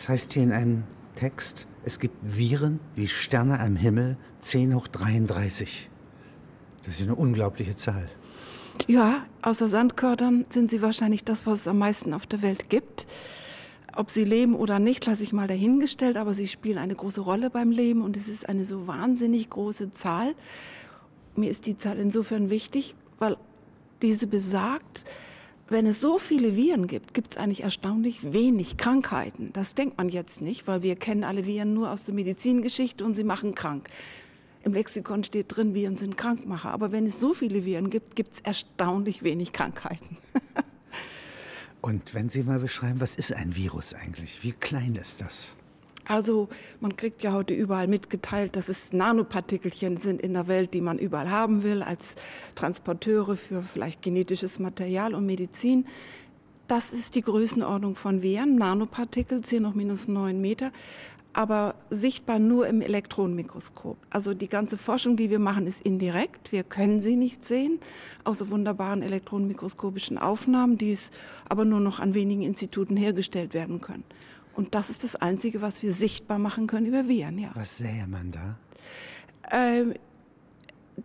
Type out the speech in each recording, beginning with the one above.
Das heißt hier in einem Text, es gibt Viren wie Sterne am Himmel 10 hoch 33. Das ist eine unglaubliche Zahl. Ja, außer Sandkördern sind sie wahrscheinlich das, was es am meisten auf der Welt gibt. Ob sie leben oder nicht, lasse ich mal dahingestellt, aber sie spielen eine große Rolle beim Leben und es ist eine so wahnsinnig große Zahl. Mir ist die Zahl insofern wichtig, weil diese besagt, wenn es so viele Viren gibt, gibt es eigentlich erstaunlich wenig Krankheiten. Das denkt man jetzt nicht, weil wir kennen alle Viren nur aus der Medizingeschichte und sie machen krank. Im Lexikon steht drin, Viren sind Krankmacher. Aber wenn es so viele Viren gibt, gibt es erstaunlich wenig Krankheiten. Und wenn Sie mal beschreiben, was ist ein Virus eigentlich? Wie klein ist das? Also man kriegt ja heute überall mitgeteilt, dass es Nanopartikelchen sind in der Welt, die man überall haben will, als Transporteure für vielleicht genetisches Material und Medizin. Das ist die Größenordnung von Viren, Nanopartikel, 10 hoch minus 9 Meter aber sichtbar nur im Elektronenmikroskop. Also die ganze Forschung, die wir machen, ist indirekt. Wir können sie nicht sehen, außer wunderbaren elektronenmikroskopischen Aufnahmen, die es aber nur noch an wenigen Instituten hergestellt werden können. Und das ist das Einzige, was wir sichtbar machen können über Viren. Ja. Was sähe man da? Ähm,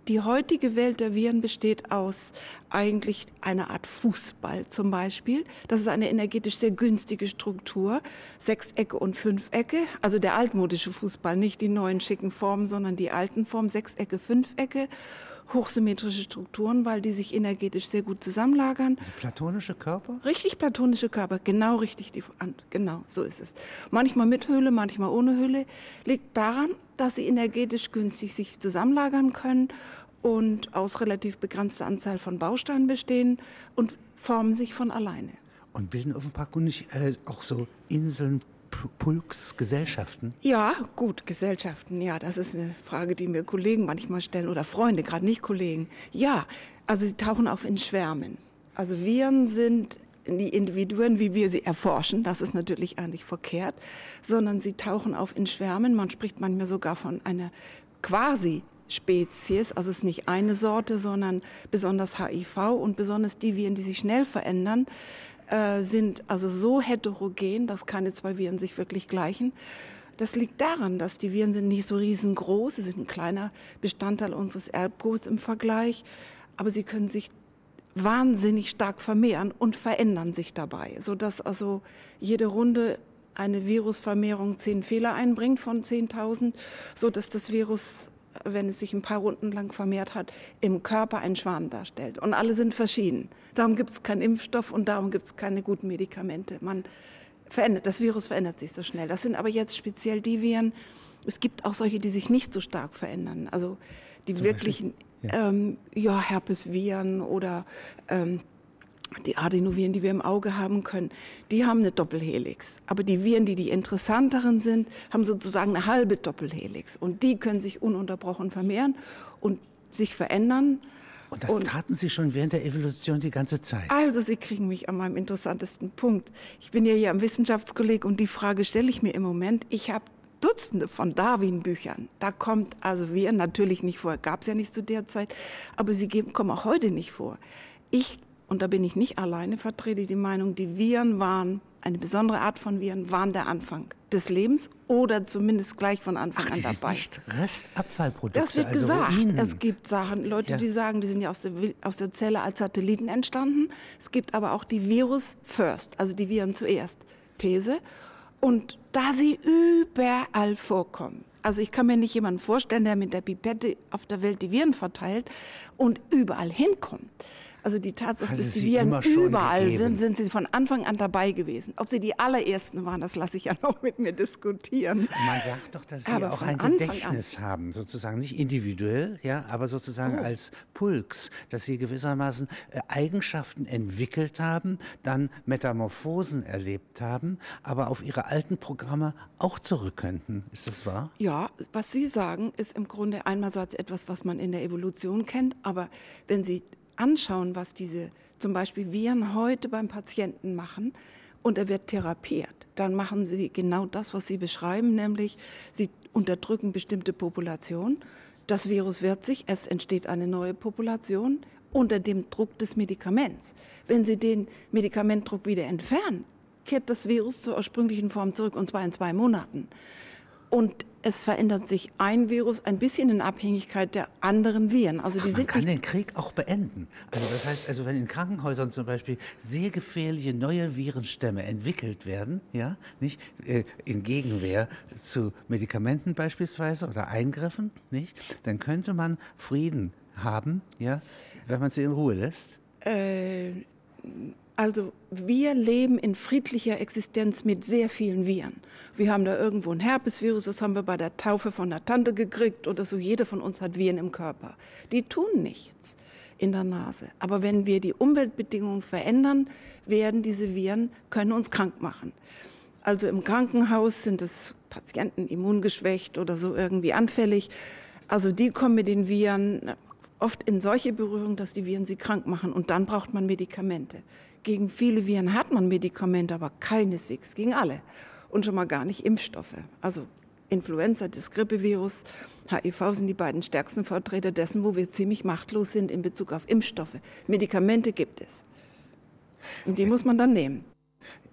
die heutige Welt der Viren besteht aus eigentlich einer Art Fußball zum Beispiel. Das ist eine energetisch sehr günstige Struktur. Sechsecke und Fünfecke. Also der altmodische Fußball, nicht die neuen schicken Formen, sondern die alten Formen. Sechsecke, Fünfecke. Hochsymmetrische Strukturen, weil die sich energetisch sehr gut zusammenlagern. Platonische Körper? Richtig platonische Körper, genau richtig. Die, genau, so ist es. Manchmal mit Höhle, manchmal ohne Höhle. Liegt daran, dass sie energetisch günstig sich zusammenlagern können und aus relativ begrenzter Anzahl von Bausteinen bestehen und formen sich von alleine. Und bilden offenbarkundig äh, auch so Inseln, Pulks, Gesellschaften? Ja, gut, Gesellschaften, ja, das ist eine Frage, die mir Kollegen manchmal stellen oder Freunde, gerade nicht Kollegen. Ja, also sie tauchen auf in Schwärmen. Also Viren sind die Individuen, wie wir sie erforschen, das ist natürlich eigentlich verkehrt, sondern sie tauchen auf in Schwärmen. Man spricht manchmal sogar von einer quasi Spezies, also es ist nicht eine Sorte, sondern besonders HIV und besonders die Viren, die sich schnell verändern, äh, sind also so heterogen, dass keine zwei Viren sich wirklich gleichen. Das liegt daran, dass die Viren sind nicht so riesengroß, sie sind ein kleiner Bestandteil unseres Erbguts im Vergleich, aber sie können sich wahnsinnig stark vermehren und verändern sich dabei, so dass also jede Runde eine Virusvermehrung zehn Fehler einbringt von 10.000, so dass das Virus, wenn es sich ein paar Runden lang vermehrt hat, im Körper einen Schwarm darstellt. Und alle sind verschieden. Darum gibt es keinen Impfstoff und darum gibt es keine guten Medikamente. Man verändert, das Virus verändert sich so schnell. Das sind aber jetzt speziell die Viren. Es gibt auch solche, die sich nicht so stark verändern. Also die Zum wirklichen ja. Ähm, ja, Herpesviren oder ähm, die Adenoviren, die wir im Auge haben können, die haben eine Doppelhelix. Aber die Viren, die die interessanteren sind, haben sozusagen eine halbe Doppelhelix. Und die können sich ununterbrochen vermehren und sich verändern. Und das und, taten Sie schon während der Evolution die ganze Zeit? Also Sie kriegen mich an meinem interessantesten Punkt. Ich bin ja hier am Wissenschaftskolleg und die Frage stelle ich mir im Moment. Ich habe Dutzende von Darwin-Büchern. Da kommt also wir natürlich nicht vor, gab es ja nicht zu der Zeit, aber sie geben, kommen auch heute nicht vor. Ich, und da bin ich nicht alleine, vertrete die Meinung, die Viren waren, eine besondere Art von Viren, waren der Anfang des Lebens oder zumindest gleich von Anfang Ach, an dabei. Nicht Restabfallprodukte. Das wird also gesagt. Ruinen. Es gibt Sachen, Leute, ja. die sagen, die sind ja aus der, aus der Zelle als Satelliten entstanden. Es gibt aber auch die Virus first, also die Viren zuerst. These. Und da sie überall vorkommen, also ich kann mir nicht jemanden vorstellen, der mit der Pipette auf der Welt die Viren verteilt und überall hinkommt. Also die Tatsache, dass die Viren überall gegeben. sind, sind sie von Anfang an dabei gewesen. Ob sie die allerersten waren, das lasse ich ja noch mit mir diskutieren. Man sagt doch, dass sie aber auch ein Anfang Gedächtnis an. haben, sozusagen nicht individuell, ja, aber sozusagen oh. als Pulks, dass sie gewissermaßen äh, Eigenschaften entwickelt haben, dann Metamorphosen erlebt haben, aber auf ihre alten Programme auch zurück könnten. Ist das wahr? Ja, was Sie sagen, ist im Grunde einmal so als etwas, was man in der Evolution kennt, aber wenn Sie anschauen, was diese zum Beispiel Viren heute beim Patienten machen und er wird therapiert, dann machen sie genau das, was Sie beschreiben, nämlich sie unterdrücken bestimmte Populationen. Das Virus wird sich, es entsteht eine neue Population unter dem Druck des Medikaments. Wenn Sie den Medikamentdruck wieder entfernen, kehrt das Virus zur ursprünglichen Form zurück, und zwar in zwei Monaten. Und es verändert sich ein Virus ein bisschen in Abhängigkeit der anderen Viren. Also die Ach, man kann den Krieg auch beenden. Also das heißt, also wenn in Krankenhäusern zum Beispiel sehr gefährliche neue Virenstämme entwickelt werden, ja, nicht äh, in Gegenwehr zu Medikamenten beispielsweise oder Eingriffen, nicht, dann könnte man Frieden haben, ja, wenn man sie in Ruhe lässt. Äh, also wir leben in friedlicher Existenz mit sehr vielen Viren. Wir haben da irgendwo ein Herpesvirus, das haben wir bei der Taufe von der Tante gekriegt oder so. Jeder von uns hat Viren im Körper. Die tun nichts in der Nase. Aber wenn wir die Umweltbedingungen verändern, werden diese Viren, können uns krank machen. Also im Krankenhaus sind es Patienten immungeschwächt oder so irgendwie anfällig. Also die kommen mit den Viren oft in solche Berührung, dass die Viren sie krank machen. Und dann braucht man Medikamente. Gegen viele Viren hat man Medikamente, aber keineswegs gegen alle. Und schon mal gar nicht Impfstoffe. Also Influenza, das Grippevirus, HIV sind die beiden stärksten Vertreter dessen, wo wir ziemlich machtlos sind in Bezug auf Impfstoffe. Medikamente gibt es. Und die muss man dann nehmen.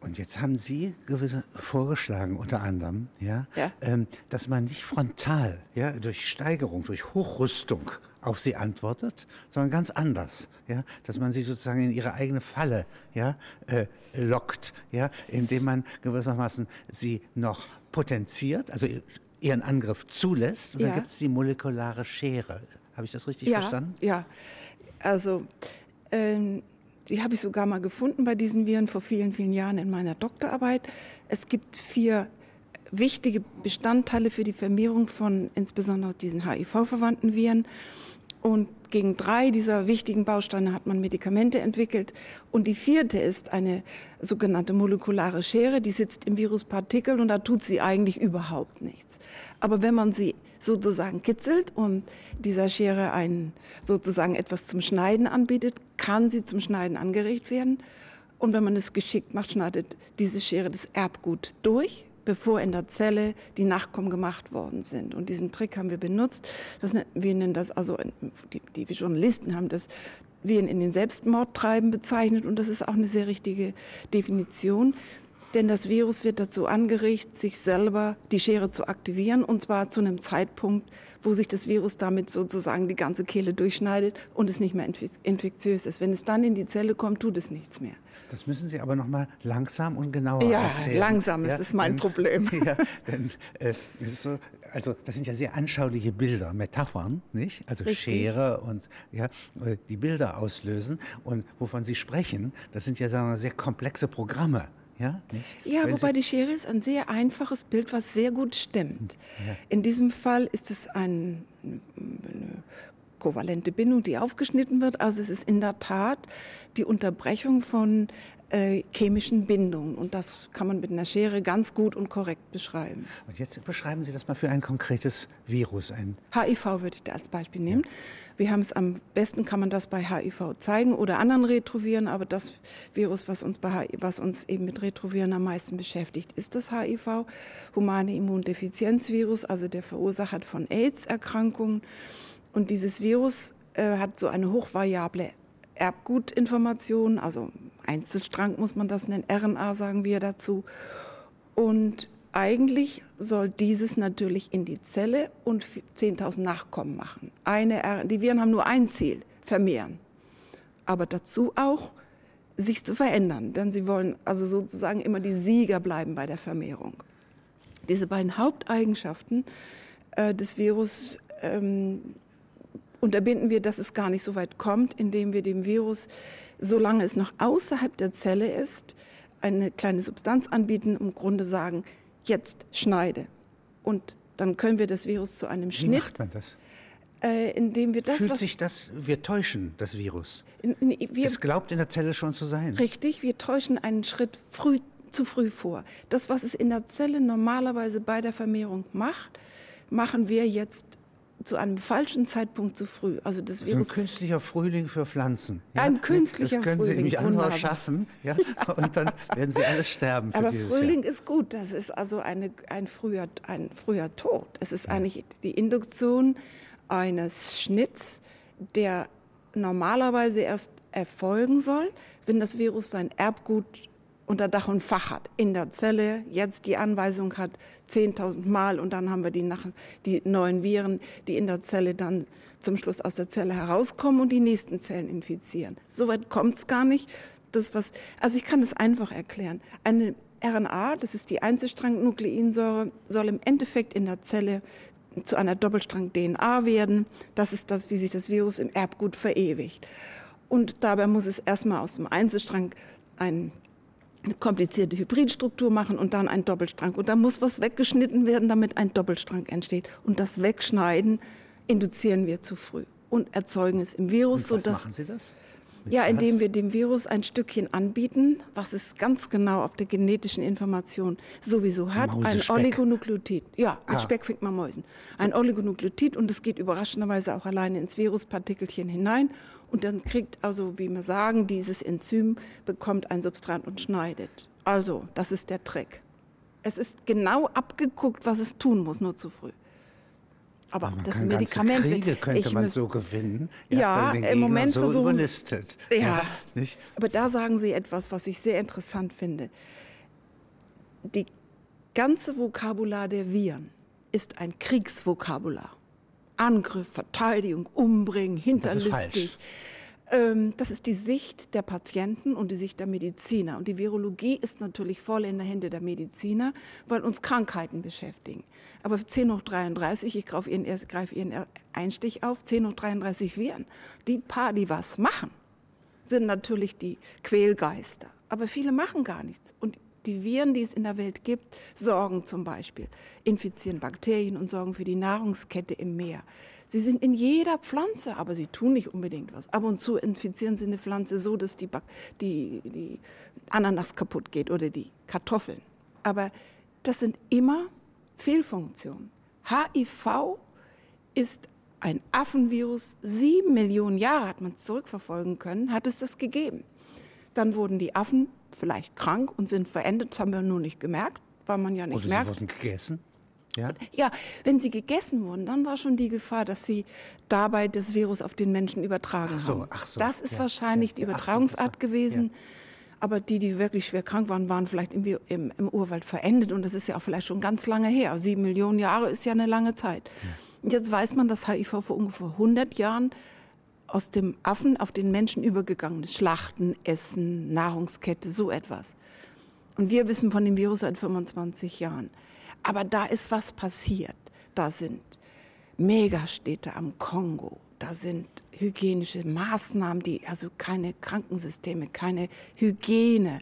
Und jetzt haben Sie gewisse vorgeschlagen, unter anderem, ja, ja. Ähm, dass man nicht frontal, ja, durch Steigerung, durch Hochrüstung auf sie antwortet, sondern ganz anders, ja, dass man sie sozusagen in ihre eigene Falle, ja, äh, lockt, ja, indem man gewissermaßen sie noch potenziert, also ihren Angriff zulässt. Und ja. dann gibt es die molekulare Schere. Habe ich das richtig ja, verstanden? Ja, also ähm, die habe ich sogar mal gefunden bei diesen Viren vor vielen, vielen Jahren in meiner Doktorarbeit. Es gibt vier wichtige Bestandteile für die Vermehrung von insbesondere diesen HIV-verwandten Viren. Und gegen drei dieser wichtigen Bausteine hat man Medikamente entwickelt. Und die vierte ist eine sogenannte molekulare Schere, die sitzt im Viruspartikel und da tut sie eigentlich überhaupt nichts. Aber wenn man sie sozusagen kitzelt und dieser Schere ein, sozusagen etwas zum Schneiden anbietet, kann sie zum Schneiden angeregt werden. Und wenn man es geschickt macht, schneidet diese Schere das Erbgut durch bevor in der Zelle die Nachkommen gemacht worden sind. Und diesen Trick haben wir benutzt. Das, wir nennen das, also die, die Journalisten haben das wir in den Selbstmord treiben bezeichnet und das ist auch eine sehr richtige Definition. Denn das Virus wird dazu angeregt, sich selber die Schere zu aktivieren und zwar zu einem Zeitpunkt, wo sich das Virus damit sozusagen die ganze Kehle durchschneidet und es nicht mehr infektiös ist. Wenn es dann in die Zelle kommt, tut es nichts mehr. Das müssen Sie aber noch mal langsam und genauer ja, erzählen. Langsam ja, ist es mein denn, Problem. Ja, denn äh, so, also das sind ja sehr anschauliche Bilder, Metaphern, nicht? Also Richtig. Schere und ja, äh, die Bilder auslösen und wovon Sie sprechen, das sind ja sagen wir, sehr komplexe Programme. Ja, ja wobei Sie die Schere ist ein sehr einfaches Bild, was sehr gut stimmt. Ja. In diesem Fall ist es ein, eine kovalente Bindung, die aufgeschnitten wird. Also es ist in der Tat die Unterbrechung von äh, chemischen Bindungen. Und das kann man mit einer Schere ganz gut und korrekt beschreiben. Und jetzt beschreiben Sie das mal für ein konkretes Virus. Ein HIV würde ich da als Beispiel nehmen. Ja. Wir haben es am besten, kann man das bei HIV zeigen oder anderen Retroviren, aber das Virus, was uns, bei, was uns eben mit Retroviren am meisten beschäftigt, ist das HIV, humane Immundefizienzvirus, also der Verursacher von AIDS-Erkrankungen. Und dieses Virus äh, hat so eine hochvariable Erbgutinformation, also Einzelstrang muss man das nennen, RNA sagen wir dazu. Und eigentlich soll dieses natürlich in die Zelle und 10.000 Nachkommen machen. Eine, die Viren haben nur ein Ziel, vermehren. Aber dazu auch, sich zu verändern, denn sie wollen also sozusagen immer die Sieger bleiben bei der Vermehrung. Diese beiden Haupteigenschaften äh, des Virus ähm, unterbinden wir, dass es gar nicht so weit kommt, indem wir dem Virus, solange es noch außerhalb der Zelle ist, eine kleine Substanz anbieten, im Grunde sagen, jetzt schneide. Und dann können wir das Virus zu einem Schnitt. Wie macht man das? Äh, indem wir das, Fühlt sich das, wir täuschen das Virus. In, in, wir, es glaubt in der Zelle schon zu sein. Richtig, wir täuschen einen Schritt früh, zu früh vor. Das, was es in der Zelle normalerweise bei der Vermehrung macht, machen wir jetzt zu einem falschen Zeitpunkt zu früh. Also das Virus ein künstlicher Frühling für Pflanzen. Ja? Ein künstlicher Frühling. Das können Frühling. Sie im Januar schaffen, ja? und dann werden Sie alle sterben. Aber Frühling Jahr. ist gut. Das ist also eine, ein, früher, ein früher Tod. Es ist ja. eigentlich die Induktion eines Schnitts, der normalerweise erst erfolgen soll, wenn das Virus sein Erbgut unter Dach und Fach hat, in der Zelle, jetzt die Anweisung hat, 10.000 Mal und dann haben wir die, nach, die neuen Viren, die in der Zelle dann zum Schluss aus der Zelle herauskommen und die nächsten Zellen infizieren. Soweit kommt es gar nicht. Das, was, also ich kann es einfach erklären. Eine RNA, das ist die Einzelstrang-Nukleinsäure, soll im Endeffekt in der Zelle zu einer Doppelstrang-DNA werden. Das ist das, wie sich das Virus im Erbgut verewigt. Und dabei muss es erstmal aus dem Einzelstrang ein eine komplizierte Hybridstruktur machen und dann ein Doppelstrang. Und da muss was weggeschnitten werden, damit ein Doppelstrang entsteht. Und das Wegschneiden induzieren wir zu früh und erzeugen es im Virus. Und was sodass, machen Sie das? ja, indem wir dem Virus ein Stückchen anbieten, was es ganz genau auf der genetischen Information sowieso hat. Ein Oligonukleotid. Ja, mit ah. Speck fängt man Mäusen. Ein Oligonukleotid und es geht überraschenderweise auch alleine ins Viruspartikelchen hinein. Und dann kriegt also, wie wir sagen, dieses Enzym bekommt ein Substrat und schneidet. Also, das ist der Trick. Es ist genau abgeguckt, was es tun muss, nur zu früh. Aber man das Medikament Kriege könnte man so gewinnen. Ja, ja im Moment so versuchen. Überlistet. Ja, ja nicht? aber da sagen Sie etwas, was ich sehr interessant finde. Die ganze Vokabular der Viren ist ein Kriegsvokabular. Angriff, Verteidigung, Umbringen, hinterlistig. Ähm, das ist die Sicht der Patienten und die Sicht der Mediziner. Und die Virologie ist natürlich voll in der Hände der Mediziner, weil uns Krankheiten beschäftigen. Aber 10 hoch 33, ich greife Ihren, greif Ihren Einstich auf, 10 hoch 33 Viren, die paar, die was machen, sind natürlich die Quälgeister. Aber viele machen gar nichts. Und die Viren, die es in der Welt gibt, sorgen zum Beispiel, infizieren Bakterien und sorgen für die Nahrungskette im Meer. Sie sind in jeder Pflanze, aber sie tun nicht unbedingt was. Ab und zu infizieren sie eine Pflanze so, dass die, die, die Ananas kaputt geht oder die Kartoffeln. Aber das sind immer Fehlfunktionen. HIV ist ein Affenvirus. Sieben Millionen Jahre hat man es zurückverfolgen können, hat es das gegeben. Dann wurden die Affen vielleicht krank und sind verendet, das haben wir nur nicht gemerkt, weil man ja nicht Oder merkt. Sie wurden gegessen? Ja? ja, wenn sie gegessen wurden, dann war schon die Gefahr, dass sie dabei das Virus auf den Menschen übertragen ach so, haben. Ach so, das ist ja, wahrscheinlich ja, die Übertragungsart so, gewesen. Aber die, die wirklich schwer krank waren, waren vielleicht im, im, im, Urwald verendet. Und das ist ja auch vielleicht schon ganz lange her. Sieben Millionen Jahre ist ja eine lange Zeit. Jetzt weiß man, dass HIV vor ungefähr 100 Jahren aus dem Affen auf den Menschen übergegangen ist. Schlachten, Essen, Nahrungskette, so etwas. Und wir wissen von dem Virus seit 25 Jahren. Aber da ist was passiert. Da sind Megastädte am Kongo. Da sind hygienische Maßnahmen, die also keine Krankensysteme, keine Hygiene.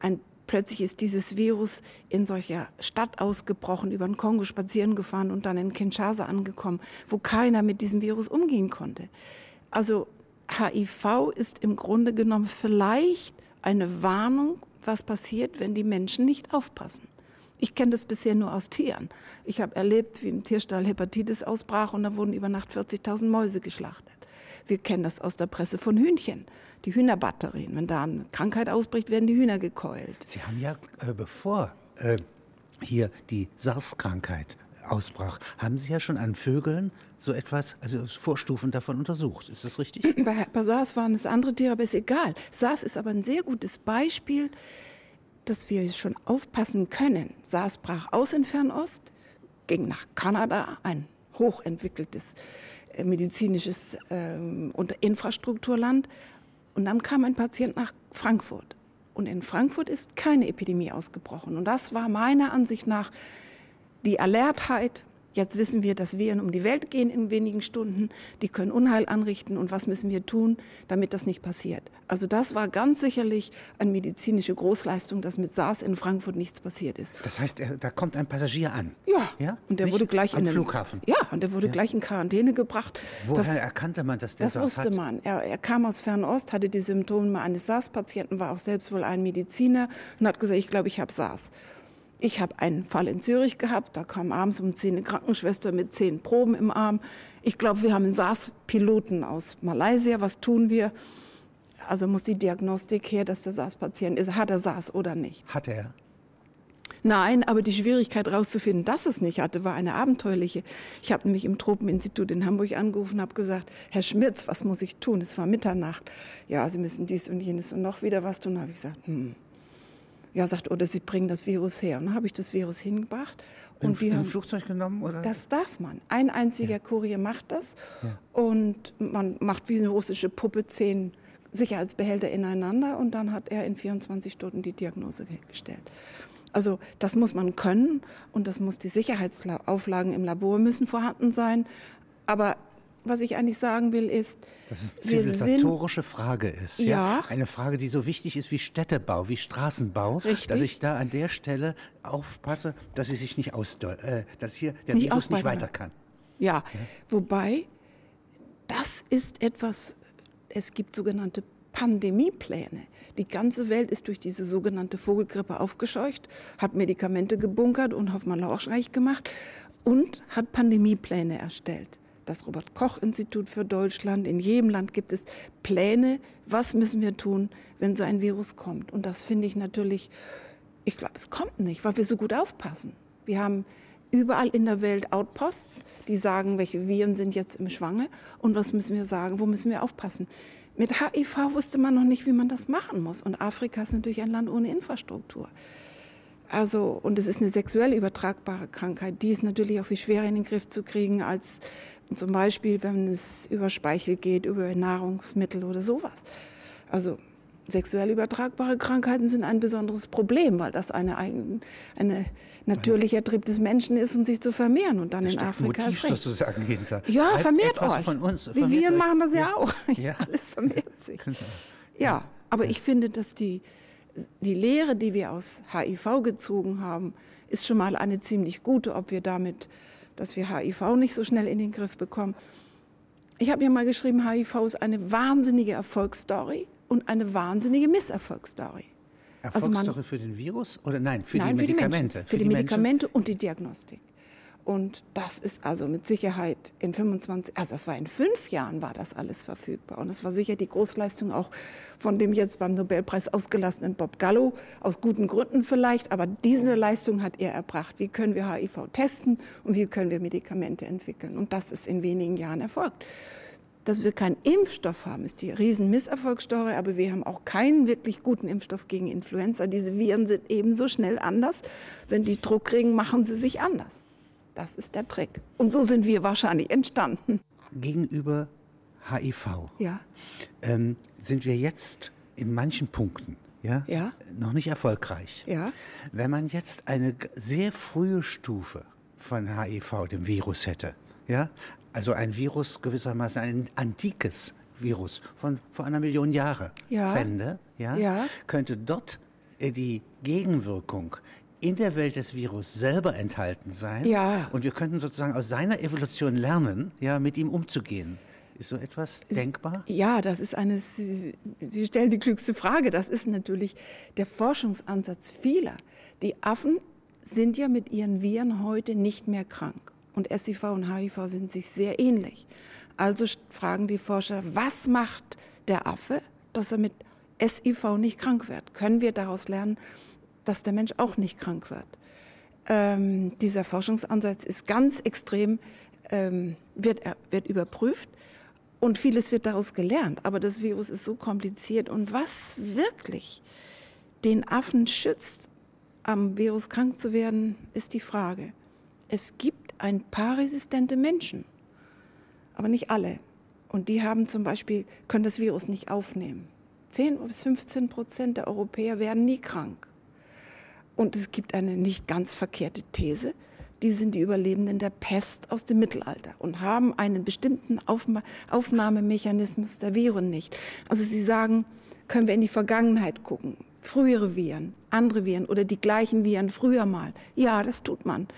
Ein, plötzlich ist dieses Virus in solcher Stadt ausgebrochen, über den Kongo spazieren gefahren und dann in Kinshasa angekommen, wo keiner mit diesem Virus umgehen konnte. Also HIV ist im Grunde genommen vielleicht eine Warnung, was passiert, wenn die Menschen nicht aufpassen. Ich kenne das bisher nur aus Tieren. Ich habe erlebt, wie im Tierstall Hepatitis ausbrach und da wurden über Nacht 40.000 Mäuse geschlachtet. Wir kennen das aus der Presse von Hühnchen. Die Hühnerbatterien. Wenn da eine Krankheit ausbricht, werden die Hühner gekeult. Sie haben ja, äh, bevor äh, hier die SARS-Krankheit ausbrach, haben Sie ja schon an Vögeln so etwas, also Vorstufen davon untersucht. Ist das richtig? Bei, bei SARS waren es andere Tiere, aber ist egal. SARS ist aber ein sehr gutes Beispiel dass wir schon aufpassen können. SARS brach aus in Fernost, ging nach Kanada, ein hochentwickeltes äh, medizinisches ähm, Infrastrukturland. Und dann kam ein Patient nach Frankfurt. Und in Frankfurt ist keine Epidemie ausgebrochen. Und das war meiner Ansicht nach die Alertheit Jetzt wissen wir, dass Viren um die Welt gehen in wenigen Stunden. Die können Unheil anrichten. Und was müssen wir tun, damit das nicht passiert? Also das war ganz sicherlich eine medizinische Großleistung, dass mit SARS in Frankfurt nichts passiert ist. Das heißt, da kommt ein Passagier an? Ja. ja? Und der nicht wurde gleich am in den Flughafen? Ja, und der wurde ja. gleich in Quarantäne gebracht. Woher da, erkannte man, dass der das SARS? Das wusste man. Er, er, kam aus Fernost, hatte die Symptome eines SARS-Patienten, war auch selbst wohl ein Mediziner und hat gesagt, ich glaube, ich habe SARS. Ich habe einen Fall in Zürich gehabt, da kam abends um 10 eine Krankenschwester mit zehn Proben im Arm. Ich glaube, wir haben einen SARS-Piloten aus Malaysia. Was tun wir? Also muss die Diagnostik her, dass der SARS-Patient ist. Hat er SARS oder nicht? Hat er. Nein, aber die Schwierigkeit herauszufinden, dass es nicht hatte, war eine abenteuerliche. Ich habe nämlich im Tropeninstitut in Hamburg angerufen und habe gesagt, Herr Schmitz, was muss ich tun? Es war Mitternacht. Ja, Sie müssen dies und jenes und noch wieder was tun. Da habe ich gesagt, hm, Ja, sagt, oder Sie bringen das Virus her. Und dann habe ich das Virus hingebracht. Und die haben Flugzeug genommen? Oder? Das darf man. Ein einziger ja. Kurier macht das. Ja. Und man macht wie eine russische Puppe zehn Sicherheitsbehälter ineinander. Und dann hat er in 24 Stunden die Diagnose gestellt. Also das muss man können und das muss die Sicherheitsauflagen im Labor müssen vorhanden sein. Aber was ich eigentlich sagen will, ist, dass es zivilisatorische Frage ist. Ja. ja. Eine Frage, die so wichtig ist wie Städtebau, wie Straßenbau. Richtig. Dass ich da an der Stelle aufpasse, dass sie sich nicht aus, äh, dass hier der nicht Virus nicht weiter kann. Ja. ja, wobei das ist etwas, es gibt sogenannte Pandemiepläne. Die ganze Welt ist durch diese sogenannte Vogelgrippe aufgescheucht, hat Medikamente gebunkert und Hoffmann lauschreich gemacht und hat Pandemiepläne erstellt. Das Robert Koch Institut für Deutschland, in jedem Land gibt es Pläne, was müssen wir tun, wenn so ein Virus kommt. Und das finde ich natürlich, ich glaube, es kommt nicht, weil wir so gut aufpassen. Wir haben überall in der Welt Outposts, die sagen, welche Viren sind jetzt im Schwange und was müssen wir sagen, wo müssen wir aufpassen. Mit HIV wusste man noch nicht, wie man das machen muss. Und Afrika ist natürlich ein Land ohne Infrastruktur. Also, und es ist eine sexuell übertragbare Krankheit. Die ist natürlich auch viel schwerer in den Griff zu kriegen als zum Beispiel, wenn es über Speichel geht, über Nahrungsmittel oder sowas. Also sexuell übertragbare Krankheiten sind ein besonderes Problem, weil das eine, eine natürlicher Trieb des Menschen ist und sich zu vermehren und dann das in Afrika Motiv ist recht. sozusagen hinter. Ja, Halt vermehrt euch. Von uns, Wie wir euch. machen das ja, ja auch. Ja. Alles vermehrt sich. Ja, aber ich finde, dass die, die Lehre, die wir aus HIV gezogen haben, ist schon mal eine ziemlich gute, ob wir damit, dass wir HIV nicht so schnell in den Griff bekommen. Ich habe ja mal geschrieben, HIV ist eine wahnsinnige Erfolgsstory und eine wahnsinnige Misserfolgsstory. Erfolgsstory also man, für den Virus oder nein, für nein, die Medikamente? Für die, für die, die Medikamente und die Diagnostik. Und das ist also mit Sicherheit in 25, also das war in fünf Jahren war das alles verfügbar. Und das war sicher die Großleistung auch von dem jetzt beim Nobelpreis ausgelassenen Bob Gallo, aus guten Gründen vielleicht, aber diese Leistung hat er erbracht. Wie können wir HIV testen und wie können wir Medikamente entwickeln? Und das ist in wenigen Jahren erfolgt dass wir keinen Impfstoff haben, ist die riesen Misserfolgsstory, aber wir haben auch keinen wirklich guten Impfstoff gegen Influenza. Diese Viren sind ebenso schnell anders. Wenn die Druck kriegen, machen sie sich anders. Das ist der Trick. Und so sind wir wahrscheinlich entstanden. Gegenüber HIV ja. ähm, sind wir jetzt in manchen Punkten ja, ja. noch nicht erfolgreich. Ja. Wenn man jetzt eine sehr frühe Stufe von HIV, dem Virus hätte, ja, also ein Virus gewissermaßen ein antikes Virus von vor einer Million Jahren ja. fände, ja, ja, könnte dort äh, die Gegenwirkung in der Welt des Virus selber enthalten sein. Ja. Und wir könnten sozusagen aus seiner Evolution lernen, ja, mit ihm umzugehen. Ist so etwas denkbar? Ja, das ist eine, Sie, Sie stellen die klügste Frage. Das ist natürlich der Forschungsansatz vieler. Die Affen sind ja mit ihren Viren heute nicht mehr krank und SIV und HIV sind sich sehr ähnlich. Also fragen die Forscher, was macht der Affe, dass er mit SIV nicht krank wird? Können wir daraus lernen, dass der Mensch auch nicht krank wird? Ähm, dieser Forschungsansatz ist ganz extrem, ähm, wird, wird überprüft und vieles wird daraus gelernt. Aber das Virus ist so kompliziert. Und was wirklich den Affen schützt, am Virus krank zu werden, ist die Frage. Es gibt ein paar resistente Menschen, aber nicht alle. Und die haben zum Beispiel, können das Virus nicht aufnehmen. 10 bis 15 Prozent der Europäer werden nie krank. Und es gibt eine nicht ganz verkehrte These, die sind die Überlebenden der Pest aus dem Mittelalter und haben einen bestimmten Aufnahmemechanismus der Viren nicht. Also sie sagen, können wir in die Vergangenheit gucken frühere Viren, andere Viren oder die gleichen Viren früher mal. Ja, das tut man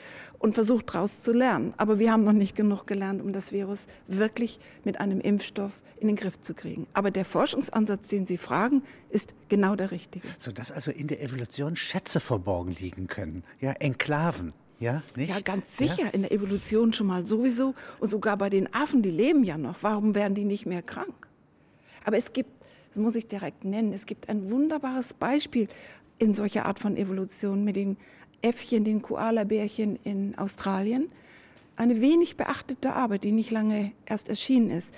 und versucht daraus zu lernen. Aber wir haben noch nicht genug gelernt, um das Virus wirklich mit einem Impfstoff in den Griff zu kriegen. Aber der Forschungsansatz, den Sie fragen, ist genau der richtige. Sodass also in der Evolution Schätze verborgen liegen können, ja, Enklaven. Ja, nicht? ja, ganz sicher. Ja? In der Evolution schon mal sowieso. Und sogar bei den Affen, die leben ja noch. Warum werden die nicht mehr krank? Aber es gibt das muss ich direkt nennen. Es gibt ein wunderbares Beispiel in solcher Art von Evolution mit den Äffchen, den Koalabärchen in Australien. Eine wenig beachtete Arbeit, die nicht lange erst erschienen ist.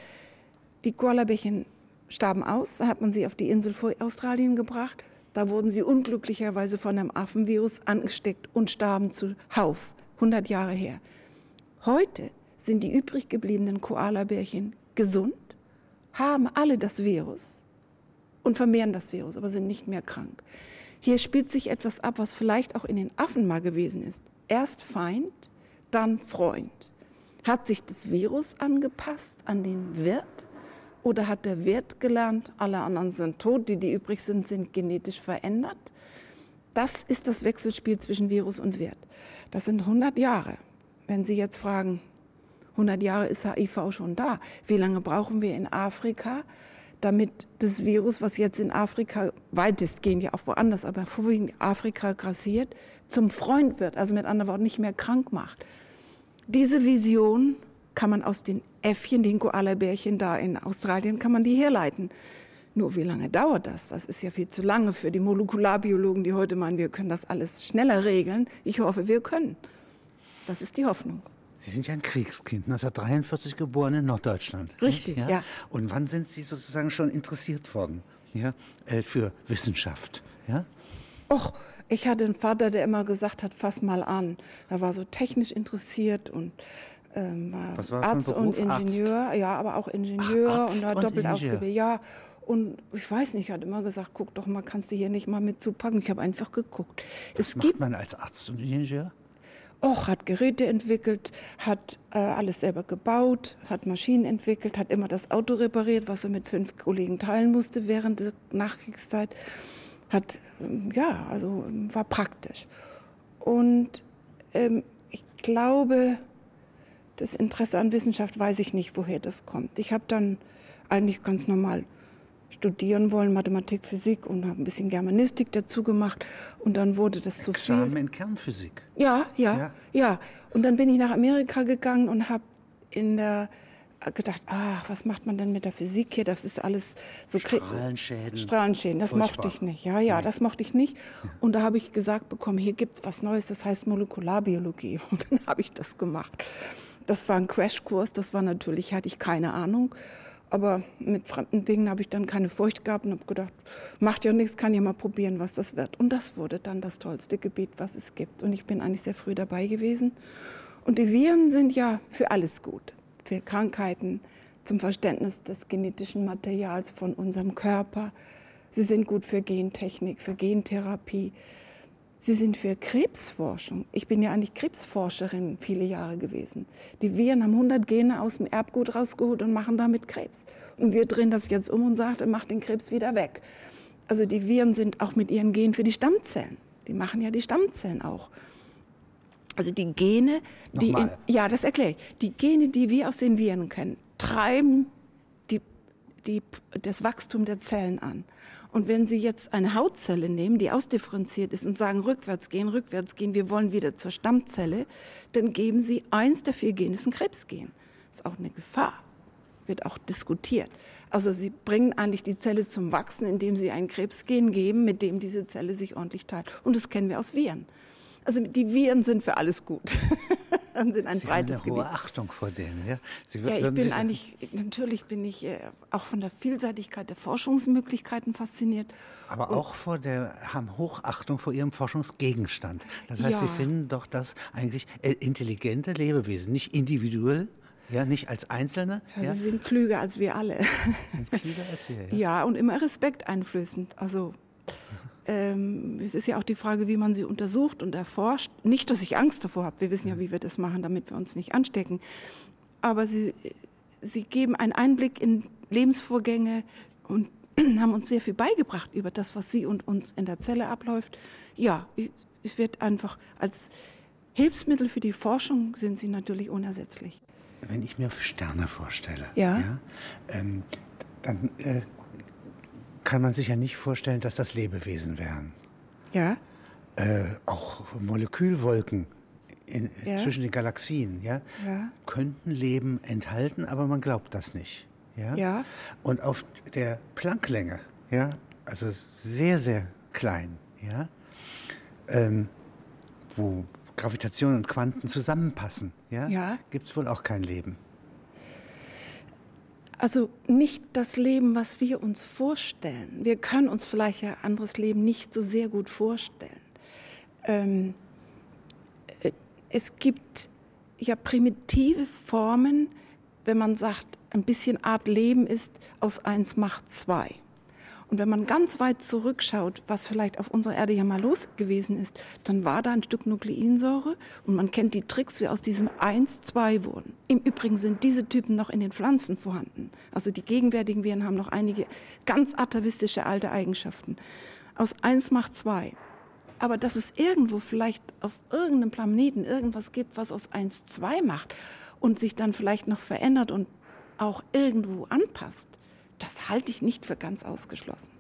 Die Koalabärchen starben aus, da hat man sie auf die Insel vor Australien gebracht. Da wurden sie unglücklicherweise von einem Affenvirus angesteckt und starben zuhauf, 100 Jahre her. Heute sind die übrig gebliebenen Koalabärchen gesund, haben alle das Virus und vermehren das Virus, aber sind nicht mehr krank. Hier spielt sich etwas ab, was vielleicht auch in den Affen mal gewesen ist. Erst Feind, dann Freund. Hat sich das Virus angepasst an den Wirt oder hat der Wirt gelernt, alle anderen sind tot, die, die übrig sind, sind genetisch verändert? Das ist das Wechselspiel zwischen Virus und Wirt. Das sind 100 Jahre. Wenn Sie jetzt fragen, 100 Jahre ist HIV schon da, wie lange brauchen wir in Afrika, damit das Virus, was jetzt in Afrika weitestgehend ja auch woanders, aber vorwiegend Afrika grassiert, zum Freund wird, also mit anderen Worten nicht mehr krank macht. Diese Vision kann man aus den Äffchen, den Koalabärchen da in Australien, kann man die herleiten. Nur wie lange dauert das? Das ist ja viel zu lange für die Molekularbiologen, die heute meinen, wir können das alles schneller regeln. Ich hoffe, wir können. Das ist die Hoffnung. Sie sind ja ein Kriegskind, 1943 geboren in Norddeutschland. Richtig, ja? ja. Und wann sind Sie sozusagen schon interessiert worden ja, äh, für Wissenschaft? Ja? Och, ich hatte einen Vater, der immer gesagt hat, fass mal an. Er war so technisch interessiert und ähm, war Arzt und Ingenieur, Arzt? ja, aber auch Ingenieur Ach, und war doppelt ausgebildet. Ja, und ich weiß nicht, hat immer gesagt, guck doch mal, kannst du hier nicht mal mit zupacken. Ich habe einfach geguckt. Was es macht man als Arzt und Ingenieur? Och, hat Geräte entwickelt, hat äh, alles selber gebaut, hat Maschinen entwickelt, hat immer das Auto repariert, was er mit fünf Kollegen teilen musste während der Nachkriegszeit. Hat, ähm, ja, also war praktisch. Und ähm, ich glaube, das Interesse an Wissenschaft weiß ich nicht, woher das kommt. Ich habe dann eigentlich ganz normal studieren wollen, Mathematik, Physik und habe ein bisschen Germanistik dazu gemacht. Und dann wurde das zu so viel. in Kernphysik? Ja, ja, ja, ja. Und dann bin ich nach Amerika gegangen und habe in der gedacht, ach, was macht man denn mit der Physik hier? Das ist alles so Strahlenschäden. Strahlenschäden, das Furchtbar. mochte ich nicht. Ja, ja, Nein. das mochte ich nicht. Und da habe ich gesagt bekommen, hier gibt es was Neues, das heißt Molekularbiologie. Und dann habe ich das gemacht. Das war ein Crashkurs, das war natürlich, hatte ich keine Ahnung. Aber mit fremden Dingen habe ich dann keine Furcht gehabt und habe gedacht, macht ja nichts, kann ja mal probieren, was das wird. Und das wurde dann das tollste Gebiet, was es gibt. Und ich bin eigentlich sehr früh dabei gewesen. Und die Viren sind ja für alles gut. Für Krankheiten, zum Verständnis des genetischen Materials von unserem Körper. Sie sind gut für Gentechnik, für Gentherapie. Sie sind für Krebsforschung. Ich bin ja eigentlich Krebsforscherin viele Jahre gewesen. Die Viren haben 100 Gene aus dem Erbgut rausgeholt und machen damit Krebs. Und wir drehen das jetzt um und sagen, macht den Krebs wieder weg. Also die Viren sind auch mit ihren Genen für die Stammzellen. Die machen ja die Stammzellen auch. Also die Gene, die in, ja, das erkläre ich. Die Gene, die wir aus den Viren kennen, treiben die, die, das Wachstum der Zellen an. Und wenn Sie jetzt eine Hautzelle nehmen, die ausdifferenziert ist und sagen, rückwärts gehen, rückwärts gehen, wir wollen wieder zur Stammzelle, dann geben Sie eins der vier Gene, ist ein Krebsgen. Ist auch eine Gefahr, wird auch diskutiert. Also Sie bringen eigentlich die Zelle zum Wachsen, indem Sie ein Krebsgen geben, mit dem diese Zelle sich ordentlich teilt. Und das kennen wir aus Viren. Also die Viren sind für alles gut. sind ein Sie breites haben eine hohe Achtung vor denen. Ja, Sie, ja ich bin eigentlich, natürlich bin ich äh, auch von der Vielseitigkeit der Forschungsmöglichkeiten fasziniert. Aber und auch vor der, haben Hochachtung vor ihrem Forschungsgegenstand. Das heißt, ja. Sie finden doch das eigentlich äh, intelligente Lebewesen, nicht individuell, ja, nicht als Einzelne. Ja, ja. Sie sind klüger als wir alle. Sind klüger als wir, ja. ja, und immer respekteinflößend. Also ähm, es ist ja auch die Frage, wie man sie untersucht und erforscht. Nicht, dass ich Angst davor habe. Wir wissen ja, wie wir das machen, damit wir uns nicht anstecken. Aber sie, sie geben einen Einblick in Lebensvorgänge und haben uns sehr viel beigebracht über das, was sie und uns in der Zelle abläuft. Ja, es wird einfach als Hilfsmittel für die Forschung sind sie natürlich unersetzlich. Wenn ich mir Sterne vorstelle, ja. ja ähm, dann äh, kann man sich ja nicht vorstellen, dass das Lebewesen wären. Ja. Äh, auch Molekülwolken in, ja. zwischen den Galaxien, ja, ja, könnten Leben enthalten, aber man glaubt das nicht. Ja? ja. Und auf der Plancklänge, ja, also sehr, sehr klein, ja, ähm, wo Gravitation und Quanten zusammenpassen, ja, ja. gibt es wohl auch kein Leben. Also nicht das Leben, was wir uns vorstellen. Wir können uns vielleicht ein anderes Leben nicht so sehr gut vorstellen. Ähm, äh, es gibt ja primitive Formen, wenn man sagt, ein bisschen Art Leben ist, aus eins macht zwei. Und wenn man ganz weit zurückschaut, was vielleicht auf unserer Erde ja mal los gewesen ist, dann war da ein Stück Nukleinsäure und man kennt die Tricks, wie aus diesem 1 2 wurden. Im Übrigen sind diese Typen noch in den Pflanzen vorhanden. Also die gegenwärtigen Viren haben noch einige ganz atavistische alte Eigenschaften. Aus 1 macht 2. Aber dass es irgendwo vielleicht auf irgendeinem Planeten irgendwas gibt, was aus 1 2 macht und sich dann vielleicht noch verändert und auch irgendwo anpasst, das halte ich nicht für ganz ausgeschlossen.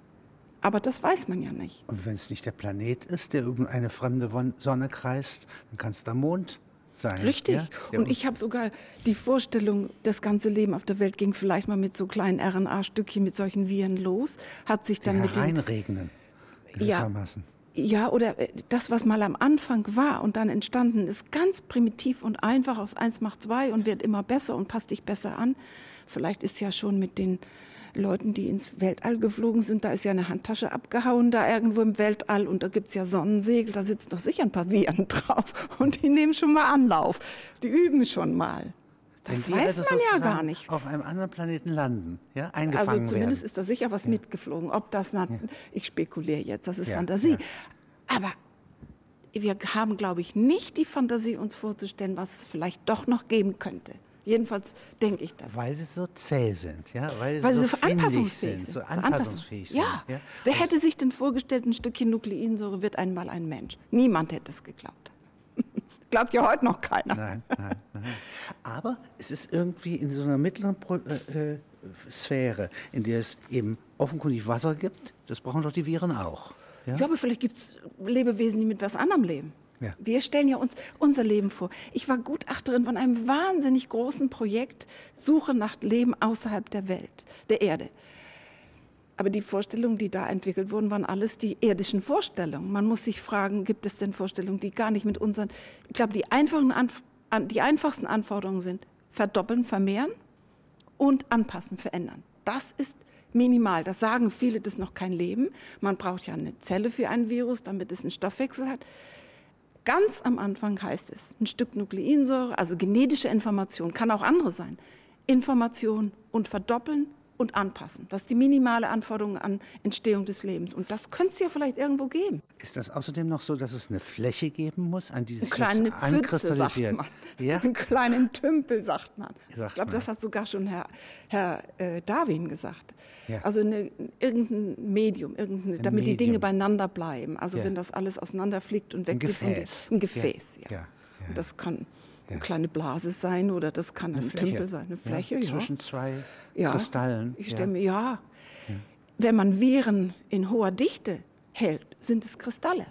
Aber das weiß man ja nicht. Und wenn es nicht der Planet ist, der um eine fremde Sonne kreist, dann kann es der Mond sein. Richtig. Ja? Und ich habe sogar die Vorstellung, das ganze Leben auf der Welt ging vielleicht mal mit so kleinen RNA-Stückchen, mit solchen Viren los, hat sich dann die mit den ja, ja, oder äh, das, was mal am Anfang war und dann entstanden ist, ganz primitiv und einfach aus eins macht zwei und wird immer besser und passt dich besser an. Vielleicht ist ja schon mit den Leuten, die ins Weltall geflogen sind, da ist ja eine Handtasche abgehauen, da irgendwo im Weltall und da gibt es ja Sonnensegel, da sitzen doch sicher ein paar Viren drauf und die nehmen schon mal Anlauf, die üben schon mal. Das weiß also man ja gar nicht. Auf einem anderen Planeten landen, ja, eingefangen Also zumindest werden. ist da sicher was ja. mitgeflogen. Ob das, ja. ich spekuliere jetzt, das ist ja. Fantasie. Aber wir haben, glaube ich, nicht die Fantasie, uns vorzustellen, was es vielleicht doch noch geben könnte. Jedenfalls denke ich das. Weil sie so zäh sind, ja? weil sie, weil so, so anpassungsfähig sind. So anpassungsfähig sind. Ja. ja. Wer hätte sich denn vorgestellt, ein Stückchen Nukleinsäure wird einmal ein Mensch? Niemand hätte es geglaubt. Glaubt ja heute noch keiner. Nein, nein, nein. Aber es ist irgendwie in so einer mittleren Pro äh, äh, Sphäre, in der es eben offenkundig Wasser gibt. Das brauchen doch die Viren auch. Ja, ja aber vielleicht gibt es Lebewesen, die mit was anderem leben. Ja. Wir stellen ja uns unser Leben vor. Ich war Gutachterin von einem wahnsinnig großen Projekt Suche nach Leben außerhalb der Welt, der Erde. Aber die Vorstellungen, die da entwickelt wurden, waren alles die irdischen Vorstellungen. Man muss sich fragen, gibt es denn Vorstellungen, die gar nicht mit unseren, ich glaube, die, einfachen Anf die einfachsten Anforderungen sind verdoppeln, vermehren und anpassen, verändern. Das ist minimal. Das sagen viele, das ist noch kein Leben. Man braucht ja eine Zelle für ein Virus, damit es einen Stoffwechsel hat. Ganz am Anfang heißt es, ein Stück Nukleinsäure, also genetische Information, kann auch andere sein. Information und verdoppeln und anpassen. Das ist die minimale Anforderung an Entstehung des Lebens. Und das könnte es ja vielleicht irgendwo geben. Ist das außerdem noch so, dass es eine Fläche geben muss, an die sich eine kleine Pfütze, sagt man. Ja? Einen kleinen Tümpel, sagt man. Sagt ich glaube, das hat sogar schon Herr, Herr äh, Darwin gesagt. Ja. Also eine, irgendein Medium, irgendeine, damit Medium. die Dinge beieinander bleiben. Also ja. wenn das alles auseinanderfliegt und weg ein Gefäß. Ein Gefäß, ja. Das kann eine kleine Blase sein oder das kann ein Tümpel sein, eine Fläche. Ja, zwischen zwei Kristallen. Ich stelle mir, ja. Wenn man Viren in hoher Dichte hält, sind es Kristalle.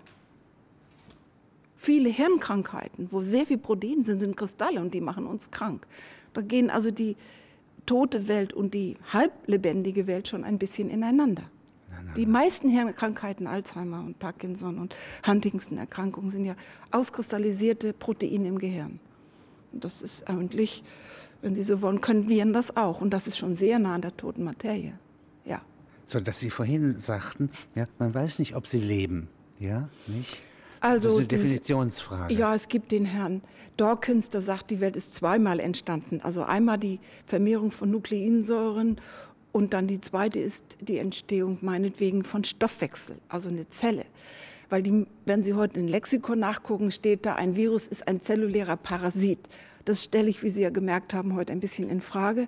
Viele Hirnkrankheiten, wo sehr viel Protein sind, sind Kristalle und die machen uns krank. Da gehen also die tote Welt und die halblebendige Welt schon ein bisschen ineinander. Die meisten Hirnkrankheiten, Alzheimer und Parkinson und Huntington-Erkrankungen, sind ja auskristallisierte Proteine im Gehirn. Das ist eigentlich, wenn Sie so wollen, können Viren das auch. Und das ist schon sehr nah an der toten Materie. Ja. So, dass Sie vorhin sagten, ja, man weiß nicht, ob sie leben. Ja, nicht? Also, das ist eine Definitionsfrage. Ja, es gibt den Herrn Dawkins, der sagt, die Welt ist zweimal entstanden. Also einmal die Vermehrung von Nukleinsäuren und dann die zweite ist die Entstehung meinetwegen von Stoffwechsel, also eine Zelle. Weil die, wenn Sie heute in Lexikon nachgucken, steht da, ein Virus ist ein zellulärer Parasit. Das stelle ich, wie Sie ja gemerkt haben, heute ein bisschen in Frage.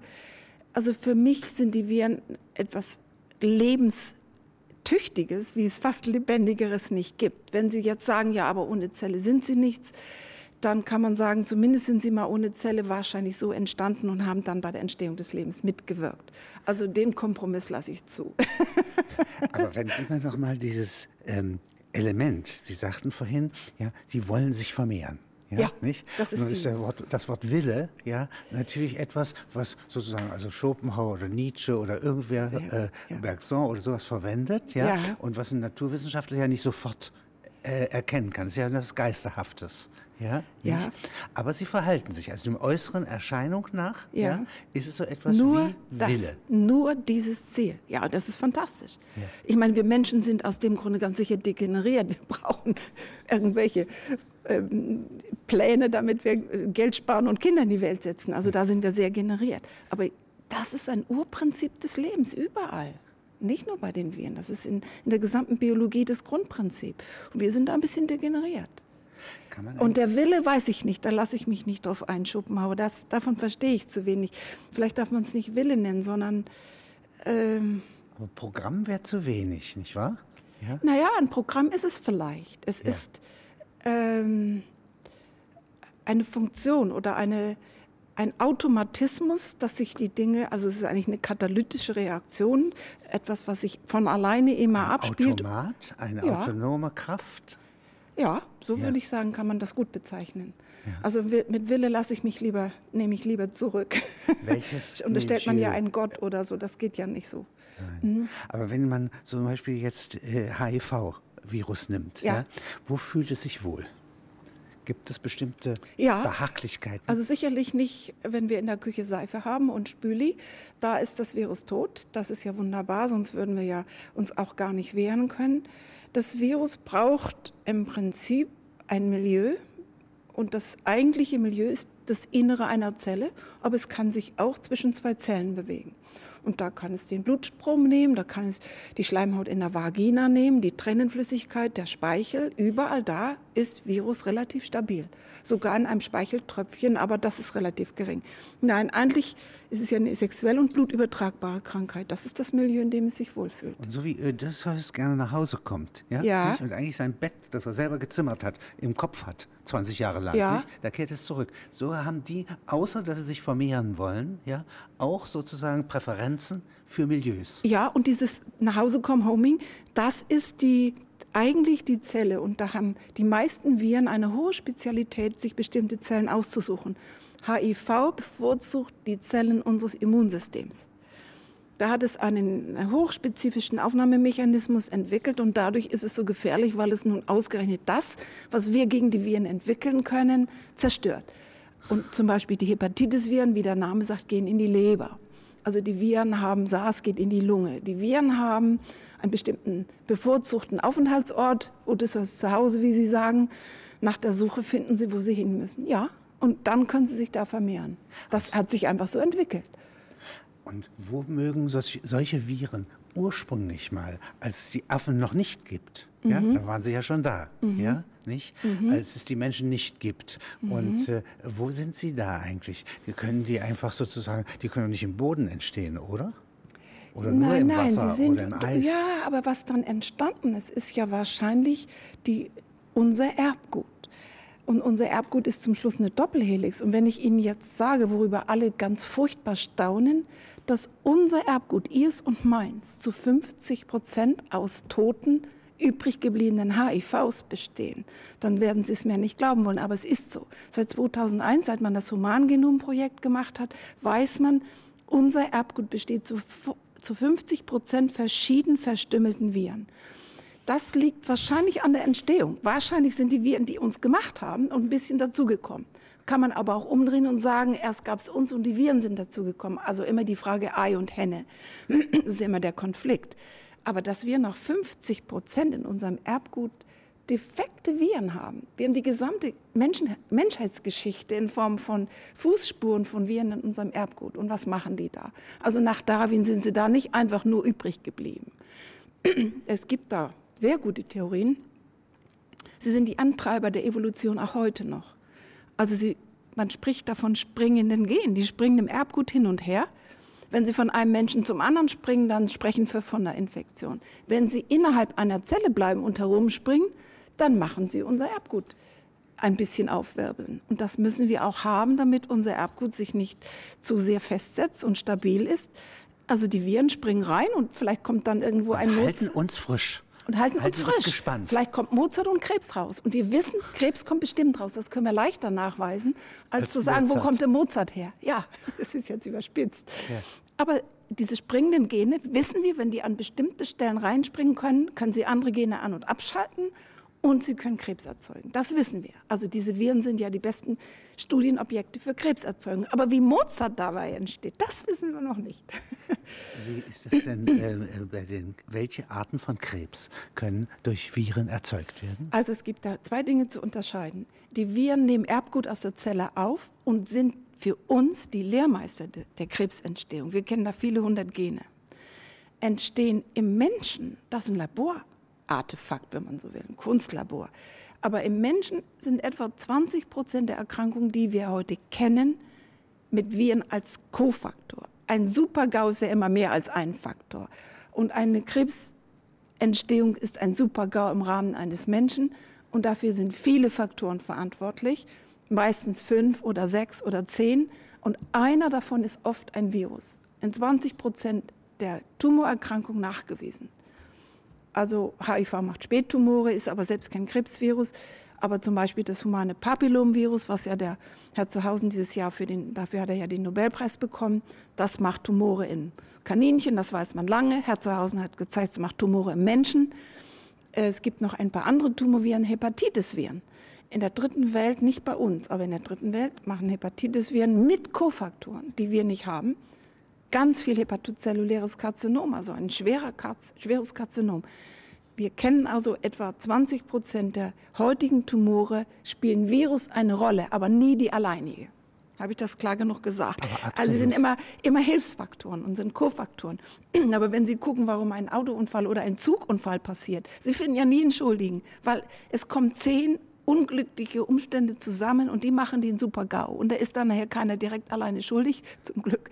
Also für mich sind die Viren etwas Lebenstüchtiges, wie es fast Lebendigeres nicht gibt. Wenn Sie jetzt sagen, ja, aber ohne Zelle sind sie nichts, dann kann man sagen, zumindest sind sie mal ohne Zelle wahrscheinlich so entstanden und haben dann bei der Entstehung des Lebens mitgewirkt. Also den Kompromiss lasse ich zu. Aber wenn Sie mir noch mal dieses ähm, Element. Sie sagten vorhin, ja, sie wollen sich vermehren. Ja, ja nicht? das ist, ist Wort, das Wort Wille ja natürlich etwas, was sozusagen also Schopenhauer oder Nietzsche oder irgendwer, äh, ja. Bergson oder sowas verwendet, ja, ja, und was ein Naturwissenschaftler ja nicht sofort äh, erkennen kann. Das ist ja etwas Geisterhaftes. Ja, ja. Aber sie verhalten sich. Also dem äußeren Erscheinung nach ja. ja ist es so etwas nur wie das, Wille. Nur dieses Ziel. Ja, das ist fantastisch. Ja. Ich meine, wir Menschen sind aus dem Grunde ganz sicher degeneriert. Wir brauchen irgendwelche ähm, Pläne, damit wir Geld sparen und Kinder in die Welt setzen. Also da sind wir sehr generiert. Aber das ist ein Urprinzip des Lebens überall. Nicht nur bei den Viren, das ist in, in der gesamten Biologie das Grundprinzip. Und wir sind da ein bisschen degeneriert. Und der Wille weiß ich nicht, da lasse ich mich nicht drauf einschuppen, aber das, davon verstehe ich zu wenig. Vielleicht darf man es nicht Wille nennen, sondern... Ähm, aber Programm wäre zu wenig, nicht wahr? Ja? Naja, ein Programm ist es vielleicht. Es ja. ist ähm, eine Funktion oder eine, ein Automatismus, dass sich die Dinge, also es ist eigentlich eine katalytische Reaktion, etwas, was sich von alleine immer ein abspielt. Automat, eine ja. autonome Kraft. Ja, so ja. würde ich sagen, kann man das gut bezeichnen. Ja. Also mit Wille lasse ich mich lieber, nehme ich lieber zurück. Welches? Und da stellt man ja einen Gott oder so, das geht ja nicht so. Mhm. Aber wenn man zum Beispiel jetzt äh, HIV-Virus nimmt, ja. ja. wo fühlt es sich wohl? Gibt es bestimmte ja, Behaglichkeiten? Also sicherlich nicht, wenn wir in der Küche Seife haben und Spüli. Da ist das Virus tot. Das ist ja wunderbar, sonst würden wir ja uns auch gar nicht wehren können. Das Virus braucht im Prinzip ein Milieu und das eigentliche Milieu ist das Innere einer Zelle, aber es kann sich auch zwischen zwei Zellen bewegen. Und da kann es den Blutstrom nehmen, da kann es die Schleimhaut in der Vagina nehmen, die Trennenflüssigkeit, der Speichel. Überall da ist Virus relativ stabil. Sogar in einem Speicheltröpfchen, aber das ist relativ gering. Nein, eigentlich ist es ja eine sexuell und blutübertragbare Krankheit. Das ist das Milieu, in dem es sich wohlfühlt. Und so wie Odysseus gerne nach Hause kommt, ja? ja. Und eigentlich sein Bett, das er selber gezimmert hat, im Kopf hat, 20 Jahre lang, ja. nicht? da kehrt es zurück. So haben die, außer dass sie sich vermehren wollen, ja, auch sozusagen Präferenzen für Milieus. Ja, und dieses Nachhause-Come-Homing, das ist die eigentlich die Zelle und da haben die meisten Viren eine hohe Spezialität, sich bestimmte Zellen auszusuchen. HIV bevorzugt die Zellen unseres Immunsystems. Da hat es einen hochspezifischen Aufnahmemechanismus entwickelt und dadurch ist es so gefährlich, weil es nun ausgerechnet das, was wir gegen die Viren entwickeln können, zerstört. Und zum Beispiel die Hepatitis-Viren, wie der Name sagt, gehen in die Leber. Also die Viren haben SARS, geht in die Lunge. Die Viren haben einen bestimmten bevorzugten Aufenthaltsort, Odysseus zu Hause, wie Sie sagen. Nach der Suche finden sie, wo sie hin müssen. Ja, und dann können sie sich da vermehren. Das hat sich einfach so entwickelt. Und wo mögen solche, solche Viren ursprünglich mal, als es die Affen noch nicht gibt, mhm. ja, da waren sie ja schon da, mhm. ja, nicht? Mhm. Als es die Menschen nicht gibt. Mhm. Und äh, wo sind sie da eigentlich? Die können die einfach sozusagen, die können nicht im Boden entstehen, oder? Oder nein, nur im nein, Wasser sie sind, oder im Eis? Ja, aber was dann entstanden ist, ist ja wahrscheinlich die, unser Erbgut. Und unser Erbgut ist zum Schluss eine Doppelhelix. Und wenn ich Ihnen jetzt sage, worüber alle ganz furchtbar staunen, dass unser Erbgut, ihrs und meins, zu 50 Prozent aus toten, übrig gebliebenen HIVs bestehen, dann werden Sie es mir nicht glauben wollen. Aber es ist so. Seit 2001, seit man das Humangenomprojekt gemacht hat, weiß man, unser Erbgut besteht zu, zu 50 Prozent verschieden verstümmelten Viren. Das liegt wahrscheinlich an der Entstehung. Wahrscheinlich sind die Viren, die uns gemacht haben, ein bisschen dazugekommen. Kann man aber auch umdrehen und sagen, erst gab es uns und die Viren sind dazugekommen. Also immer die Frage Ei und Henne. Das ist immer der Konflikt. Aber dass wir noch 50 Prozent in unserem Erbgut defekte Viren haben. Wir haben die gesamte Menschen Menschheitsgeschichte in Form von Fußspuren von Viren in unserem Erbgut. Und was machen die da? Also nach Darwin sind sie da nicht einfach nur übrig geblieben. Es gibt da sehr gute Theorien. Sie sind die Antreiber der Evolution auch heute noch. Also sie, man spricht davon springenden Genen, die springen im Erbgut hin und her. Wenn sie von einem Menschen zum anderen springen, dann sprechen wir von einer Infektion. Wenn sie innerhalb einer Zelle bleiben und herumspringen, dann machen sie unser Erbgut ein bisschen aufwirbeln. Und das müssen wir auch haben, damit unser Erbgut sich nicht zu sehr festsetzt und stabil ist. Also die Viren springen rein und vielleicht kommt dann irgendwo und ein halten Nutz. uns frisch und halten, halten uns frisch. gespannt. Vielleicht kommt Mozart und Krebs raus. Und wir wissen, Krebs kommt bestimmt raus. Das können wir leichter nachweisen, als, als zu sagen, Mozart. wo kommt der Mozart her? Ja, das ist jetzt überspitzt. Ja. Aber diese springenden Gene, wissen wir, wenn die an bestimmte Stellen reinspringen können, können sie andere Gene an- und abschalten und sie können Krebs erzeugen. Das wissen wir. Also diese Viren sind ja die besten Studienobjekte für Krebserzeugung. Aber wie Mozart dabei entsteht, das wissen wir noch nicht. Wie ist es denn äh, äh, bei den, welche Arten von Krebs können durch Viren erzeugt werden? Also es gibt da zwei Dinge zu unterscheiden. Die Viren nehmen Erbgut aus der Zelle auf und sind für uns die Lehrmeister der Krebsentstehung. Wir kennen da viele hundert Gene. Entstehen im Menschen, das ist ein Labor. Artefakt, wenn man so will, ein Kunstlabor. Aber im Menschen sind etwa 20 Prozent der Erkrankungen, die wir heute kennen, mit Viren als Kofaktor. Ein Super-GAU ist ja immer mehr als ein Faktor. Und eine Krebsentstehung ist ein Super-GAU im Rahmen eines Menschen. Und dafür sind viele Faktoren verantwortlich, meistens fünf oder sechs oder zehn. Und einer davon ist oft ein Virus. In 20 Prozent der Tumorerkrankungen nachgewiesen. Also HIV macht Spättumore, ist aber selbst kein Krebsvirus. Aber zum Beispiel das humane Papillomvirus, was ja der Herr Zuhausen dieses Jahr für den, dafür hat er ja den Nobelpreis bekommen, das macht Tumore in Kaninchen, das weiß man lange. Herr Zuhausen hat gezeigt, es macht Tumore im Menschen. Es gibt noch ein paar andere Tumorviren, Hepatitisviren. In der dritten Welt, nicht bei uns, aber in der dritten Welt machen Hepatitisviren mit Kofaktoren, die wir nicht haben, ganz viel hepatozelluläres Karzinom, also ein schwerer Karz, schweres Karzinom. Wir kennen also etwa 20 Prozent der heutigen Tumore spielen Virus eine Rolle, aber nie die alleinige. Habe ich das klar genug gesagt? Also sie sind immer, immer Hilfsfaktoren und sind Kofaktoren. Aber wenn Sie gucken, warum ein Autounfall oder ein Zugunfall passiert, Sie finden ja nie einen Schuldigen, weil es kommen zehn unglückliche Umstände zusammen und die machen den Super-GAU. Und da ist dann nachher keiner direkt alleine schuldig, zum Glück.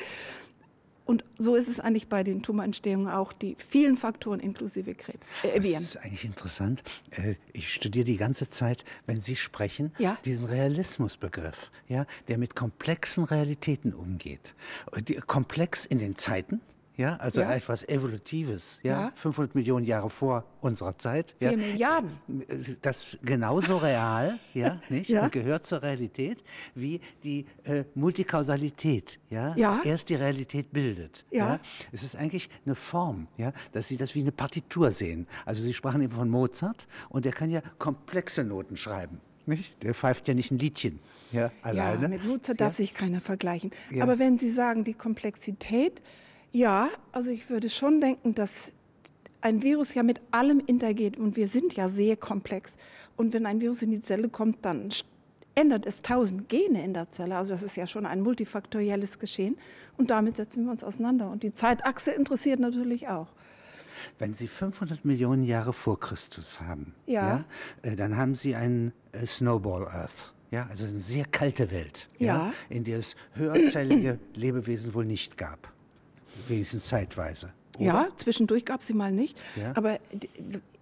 Und so ist es eigentlich bei den Tumorentstehungen auch, die vielen Faktoren inklusive Krebs. Äh, das ist eigentlich interessant. Äh, ich studiere die ganze Zeit, wenn Sie sprechen, ja? diesen Realismusbegriff, ja, der mit komplexen Realitäten umgeht. Komplex in den Zeiten, ja, also ja. etwas Evolutives, ja, ja, 500 Millionen Jahre vor unserer Zeit. Vier ja. Milliarden. Das genauso real, ja, nicht? Ja. Und gehört zur Realität, wie die äh, Multikausalität, ja? ja, erst die Realität bildet. Ja. ja. Es ist eigentlich eine Form, ja, dass Sie das wie eine Partitur sehen. Also Sie sprachen eben von Mozart und der kann ja komplexe Noten schreiben. Nicht? Der pfeift ja nicht ein Liedchen. Ja, alleine. ja mit Mozart darf sich keiner vergleichen. Aber wenn Sie sagen, die Komplexität, ja, also ich würde schon denken, dass ein Virus ja mit allem intergeht und wir sind ja sehr komplex. Und wenn ein Virus in die Zelle kommt, dann ändert es tausend Gene in der Zelle. Also das ist ja schon ein multifaktorielles Geschehen. Und damit setzen wir uns auseinander. Und die Zeitachse interessiert natürlich auch. Wenn Sie 500 Millionen Jahre vor Christus haben, ja. ja äh, dann haben Sie einen äh, Snowball Earth. Ja, also eine sehr kalte Welt, ja. ja in der es höherzellige Lebewesen wohl nicht gab wenigstens zeitweise. Oder? Ja, zwischendurch gab es sie mal nicht. Ja. Aber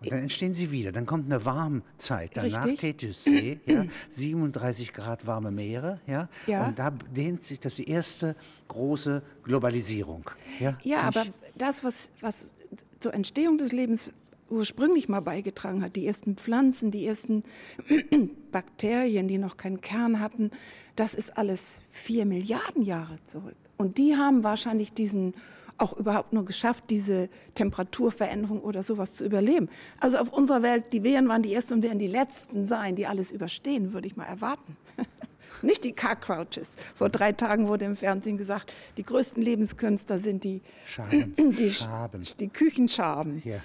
und dann entstehen sie wieder. Dann kommt eine Warmzeit. Danach Tethys-See, ja, 37 Grad warme Meere. Ja, ja. Und da dehnt sich das die erste große Globalisierung. Ja, ja aber das, was, was zur Entstehung des Lebens ursprünglich mal beigetragen hat, die ersten Pflanzen, die ersten Bakterien, die noch keinen Kern hatten, das ist alles vier Milliarden Jahre zurück. Und die haben wahrscheinlich diesen auch überhaupt nur geschafft, diese Temperaturveränderung oder sowas zu überleben. Also auf unserer Welt, die Wehren waren die Ersten und werden die Letzten sein, die alles überstehen, würde ich mal erwarten. Nicht die Car Crouches. Vor drei Tagen wurde im Fernsehen gesagt, die größten Lebenskünstler sind die, Schaben. die, Schaben. die Küchenschaben. Ja.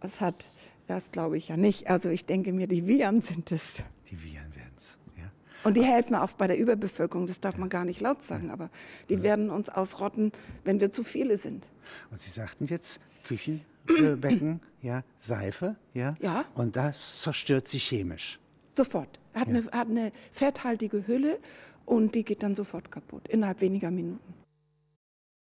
Das hat, das glaube ich ja nicht. Also ich denke mir, die Viren sind es. Die Viren. Und die helfen auch bei der Überbevölkerung, das darf man gar nicht laut sagen, aber die werden uns ausrotten, wenn wir zu viele sind. Und Sie sagten jetzt Küchenbecken, ja, Seife, ja, ja, und das zerstört sich chemisch. Sofort. Hat, ja. eine, hat eine fetthaltige Hülle und die geht dann sofort kaputt, innerhalb weniger Minuten.